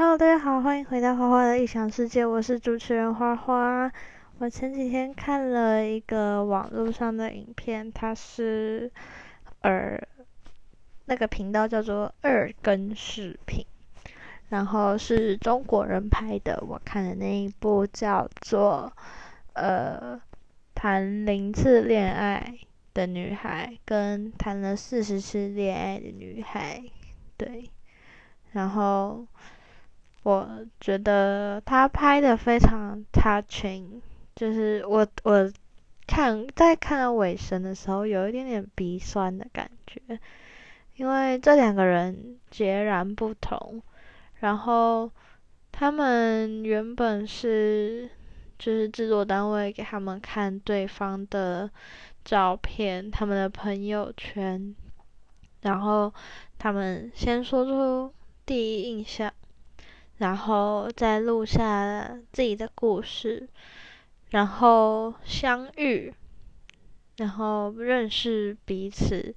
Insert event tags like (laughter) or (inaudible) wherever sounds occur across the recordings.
Hello，大家好，欢迎回到花花的异想世界，我是主持人花花。我前几天看了一个网络上的影片，它是呃那个频道叫做二更视频，然后是中国人拍的。我看的那一部叫做呃谈零次恋爱的女孩跟谈了四十次恋爱的女孩，对，然后。我觉得他拍的非常 touching，就是我我看在看到尾声的时候，有一点点鼻酸的感觉，因为这两个人截然不同，然后他们原本是就是制作单位给他们看对方的照片，他们的朋友圈，然后他们先说出第一印象。然后再录下自己的故事，然后相遇，然后认识彼此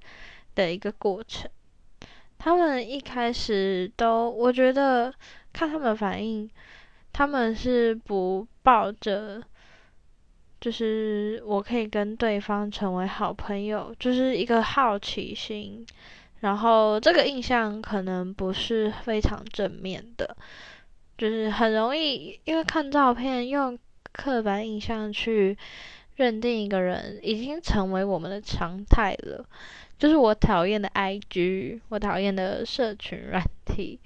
的一个过程。他们一开始都，我觉得看他们反应，他们是不抱着，就是我可以跟对方成为好朋友，就是一个好奇心。然后这个印象可能不是非常正面的。就是很容易，因为看照片用刻板印象去认定一个人，已经成为我们的常态了。就是我讨厌的 IG，我讨厌的社群软体，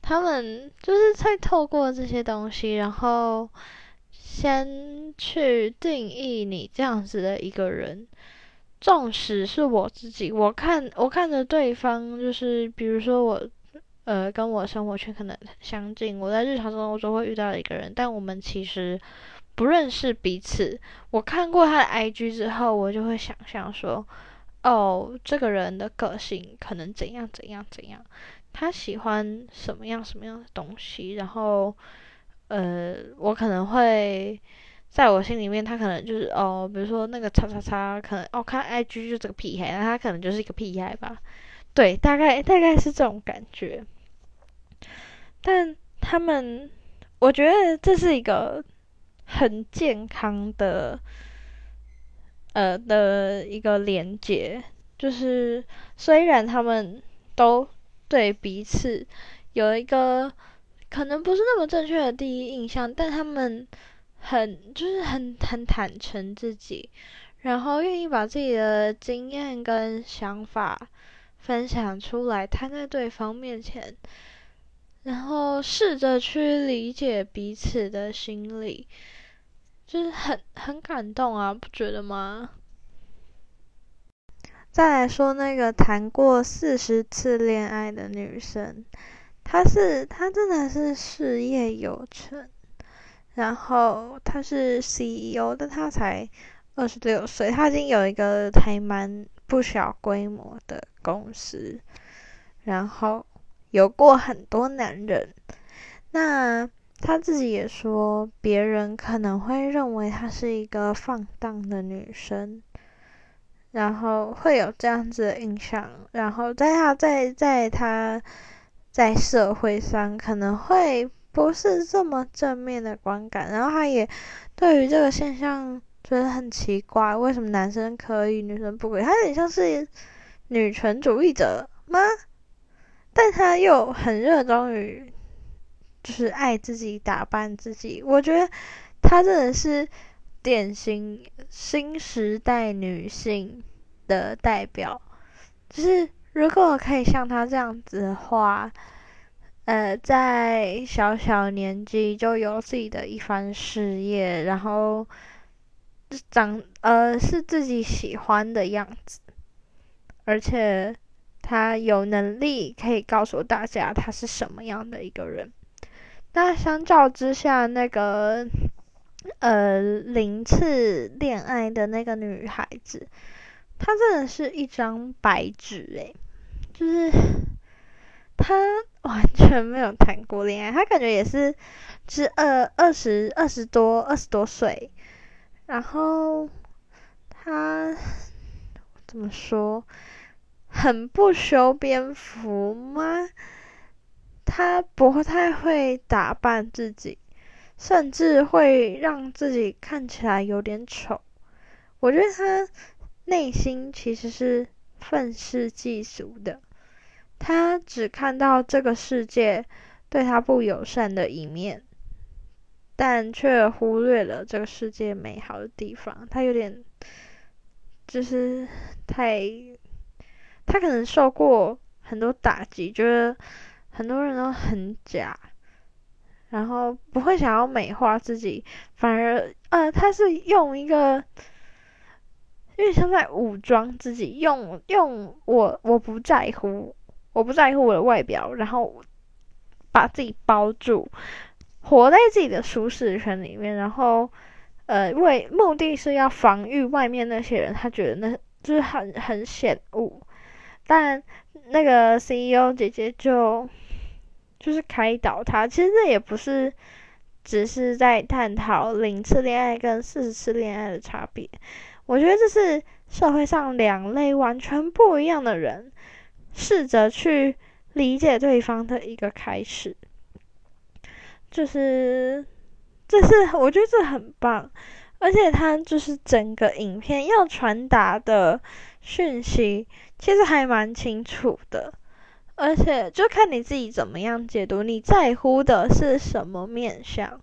他们就是在透过这些东西，然后先去定义你这样子的一个人。纵使是我自己，我看我看着对方，就是比如说我。呃，跟我生活圈可能相近，我在日常生活中会遇到一个人，但我们其实不认识彼此。我看过他的 IG 之后，我就会想象说，哦，这个人的个性可能怎样怎样怎样，他喜欢什么样什么样的东西，然后，呃，我可能会在我心里面，他可能就是哦，比如说那个叉叉叉，可能哦看 IG 就这个屁孩，那他可能就是一个屁孩吧，对，大概大概是这种感觉。但他们，我觉得这是一个很健康的，呃的一个连接。就是虽然他们都对彼此有一个可能不是那么正确的第一印象，但他们很就是很很坦诚自己，然后愿意把自己的经验跟想法分享出来，摊在对方面前。然后试着去理解彼此的心理，就是很很感动啊，不觉得吗？再来说那个谈过四十次恋爱的女生，她是她真的是事业有成，然后她是 CEO 但她才二十六岁，她已经有一个还蛮不小规模的公司，然后。有过很多男人，那他自己也说，别人可能会认为她是一个放荡的女生，然后会有这样子的印象，然后在他在在他在社会上可能会不是这么正面的观感，然后他也对于这个现象觉得很奇怪，为什么男生可以，女生不可以？他有点像是女权主义者吗？但他又很热衷于，就是爱自己、打扮自己。我觉得他真的是典型新时代女性的代表。就是如果可以像他这样子的话，呃，在小小年纪就有自己的一番事业，然后长呃是自己喜欢的样子，而且。他有能力可以告诉大家他是什么样的一个人。那相较之下，那个呃零次恋爱的那个女孩子，她真的是一张白纸诶，就是她 (laughs) 完全没有谈过恋爱，她感觉也是是二二十二十多二十多岁，然后她 (laughs) 怎么说？很不修边幅吗？他不太会打扮自己，甚至会让自己看起来有点丑。我觉得他内心其实是愤世嫉俗的，他只看到这个世界对他不友善的一面，但却忽略了这个世界美好的地方。他有点就是太，他可能受过很多打击，觉得。很多人都很假，然后不会想要美化自己，反而呃，他是用一个，因为像在武装自己，用用我我不在乎，我不在乎我的外表，然后把自己包住，活在自己的舒适圈里面，然后呃，为目的是要防御外面那些人，他觉得那就是很很显恶，但那个 CEO 姐姐就。就是开导他，其实这也不是只是在探讨零次恋爱跟四十次恋爱的差别。我觉得这是社会上两类完全不一样的人，试着去理解对方的一个开始。就是，这是我觉得这很棒，而且他就是整个影片要传达的讯息，其实还蛮清楚的。而且就看你自己怎么样解读，你在乎的是什么面相，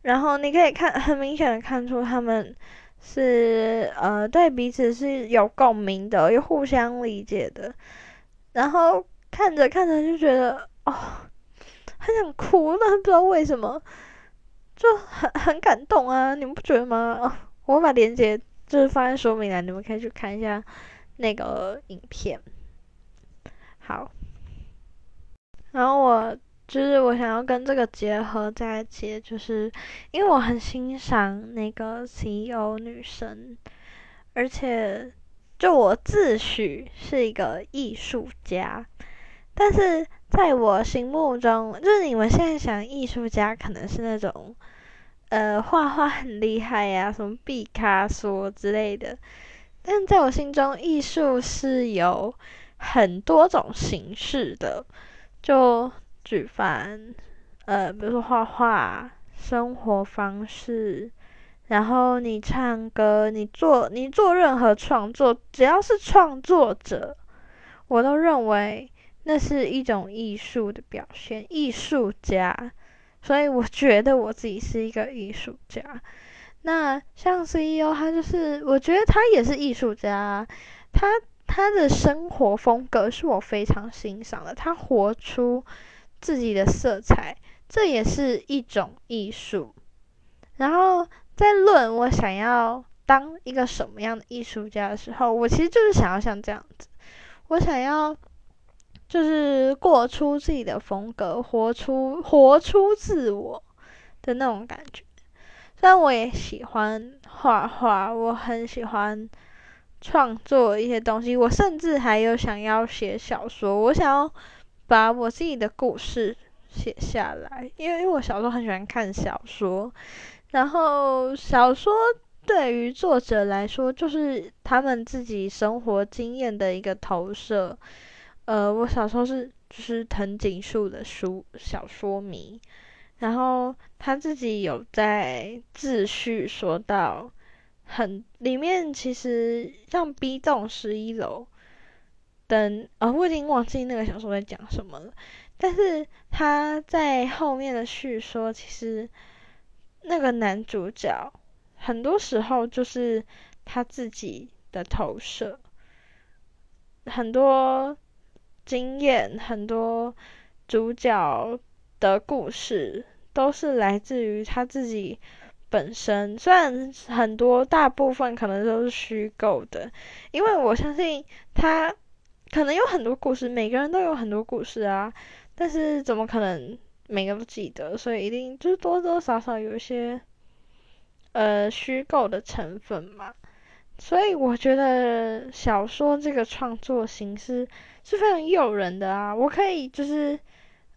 然后你可以看很明显的看出他们是呃对彼此是有共鸣的，又互相理解的，然后看着看着就觉得哦，很想哭，那不知道为什么，就很很感动啊，你们不觉得吗？我把链接就是放在说明栏，你们可以去看一下那个影片。好，然后我就是我想要跟这个结合在一起，就是因为我很欣赏那个 CEO 女生，而且就我自诩是一个艺术家，但是在我心目中，就是你们现在想艺术家可能是那种呃画画很厉害呀，什么毕卡索之类的，但在我心中，艺术是有。很多种形式的，就举凡，呃，比如说画画、生活方式，然后你唱歌，你做你做任何创作，只要是创作者，我都认为那是一种艺术的表现，艺术家。所以我觉得我自己是一个艺术家。那像 CEO，他就是，我觉得他也是艺术家，他。他的生活风格是我非常欣赏的，他活出自己的色彩，这也是一种艺术。然后在论我想要当一个什么样的艺术家的时候，我其实就是想要像这样子，我想要就是过出自己的风格，活出活出自我的那种感觉。虽然我也喜欢画画，我很喜欢。创作一些东西，我甚至还有想要写小说。我想要把我自己的故事写下来，因为因为我小时候很喜欢看小说，然后小说对于作者来说就是他们自己生活经验的一个投射。呃，我小时候是就是藤井树的书小说迷，然后他自己有在自序说到。很里面其实像 B 栋十一楼等啊，我已经忘记那个小说在讲什么了。但是他在后面的叙说，其实那个男主角很多时候就是他自己的投射，很多经验，很多主角的故事都是来自于他自己。本身虽然很多大部分可能都是虚构的，因为我相信他可能有很多故事，每个人都有很多故事啊，但是怎么可能每个都记得？所以一定就是多多少少有一些呃虚构的成分嘛。所以我觉得小说这个创作形式是非常诱人的啊，我可以就是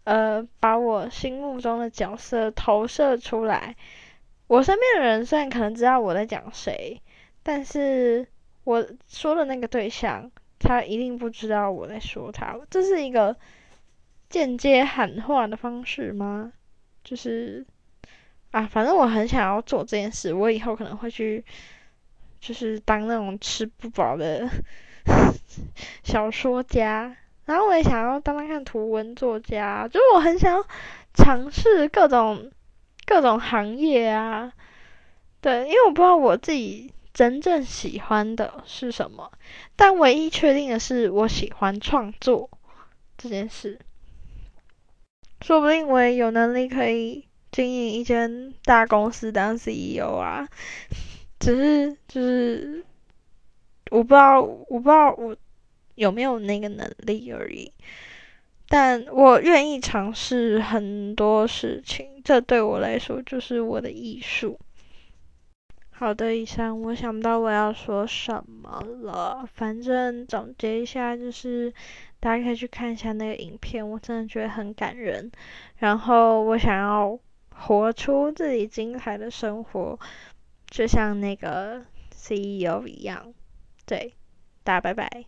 呃把我心目中的角色投射出来。我身边的人虽然可能知道我在讲谁，但是我说的那个对象，他一定不知道我在说他。这是一个间接喊话的方式吗？就是啊，反正我很想要做这件事，我以后可能会去，就是当那种吃不饱的 (laughs) 小说家，然后我也想要当当看图文作家，就是我很想要尝试各种各种行业啊，对，因为我不知道我自己真正喜欢的是什么，但唯一确定的是我喜欢创作这件事。说不定我也有能力可以经营一间大公司当 CEO 啊，只是就是我不知道，我不知道我有没有那个能力而已。但我愿意尝试很多事情，这对我来说就是我的艺术。好的，以上我想不到我要说什么了，反正总结一下就是。大家可以去看一下那个影片，我真的觉得很感人。然后我想要活出自己精彩的生活，就像那个 CEO 一样。对，大家拜拜。